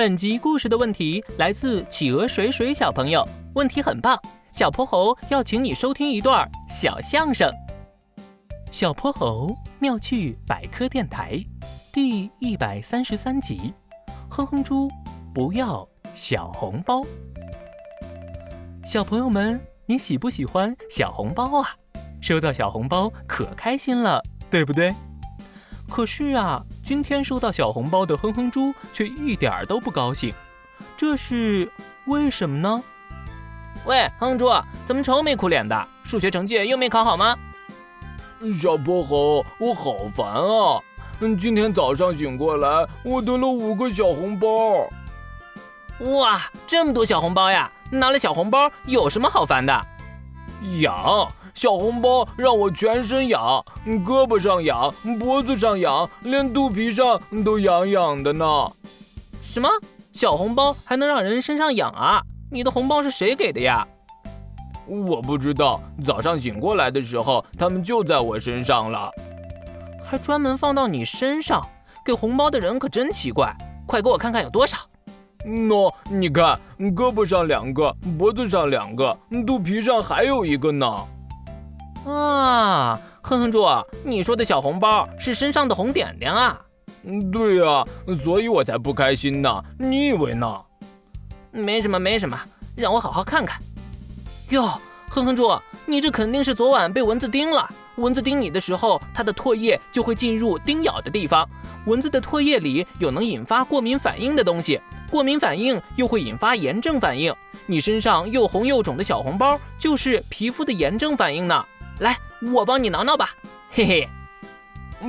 本集故事的问题来自企鹅水水小朋友，问题很棒。小泼猴要请你收听一段小相声。小泼猴妙趣百科电台第一百三十三集：哼哼猪不要小红包。小朋友们，你喜不喜欢小红包啊？收到小红包可开心了，对不对？可是啊，今天收到小红包的哼哼猪却一点儿都不高兴，这是为什么呢？喂，哼哼猪，怎么愁眉苦脸的？数学成绩又没考好吗？小泼猴，我好烦啊！嗯，今天早上醒过来，我得了五个小红包。哇，这么多小红包呀！拿了小红包有什么好烦的？痒。小红包让我全身痒，胳膊上痒，脖子上痒，连肚皮上都痒痒的呢。什么？小红包还能让人身上痒啊？你的红包是谁给的呀？我不知道。早上醒过来的时候，他们就在我身上了。还专门放到你身上？给红包的人可真奇怪。快给我看看有多少。喏，你看，胳膊上两个，脖子上两个，肚皮上还有一个呢。啊，哼哼猪，你说的小红包是身上的红点点啊？嗯，对呀，所以我才不开心呢。你以为呢？没什么，没什么，让我好好看看。哟，哼哼猪，你这肯定是昨晚被蚊子叮了。蚊子叮你的时候，它的唾液就会进入叮咬的地方。蚊子的唾液里有能引发过敏反应的东西，过敏反应又会引发炎症反应。你身上又红又肿的小红包，就是皮肤的炎症反应呢。来，我帮你挠挠吧，嘿嘿。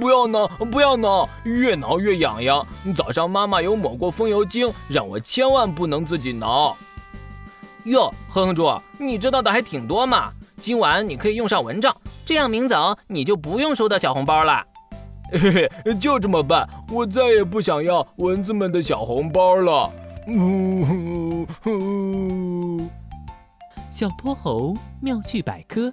不要挠，不要挠，越挠越痒痒。早上妈妈有抹过风油精，让我千万不能自己挠。哟，哼哼猪，你知道的还挺多嘛。今晚你可以用上蚊帐，这样明早你就不用收到小红包了。嘿嘿，就这么办，我再也不想要蚊子们的小红包了。呜呼呼！小泼猴妙趣百科。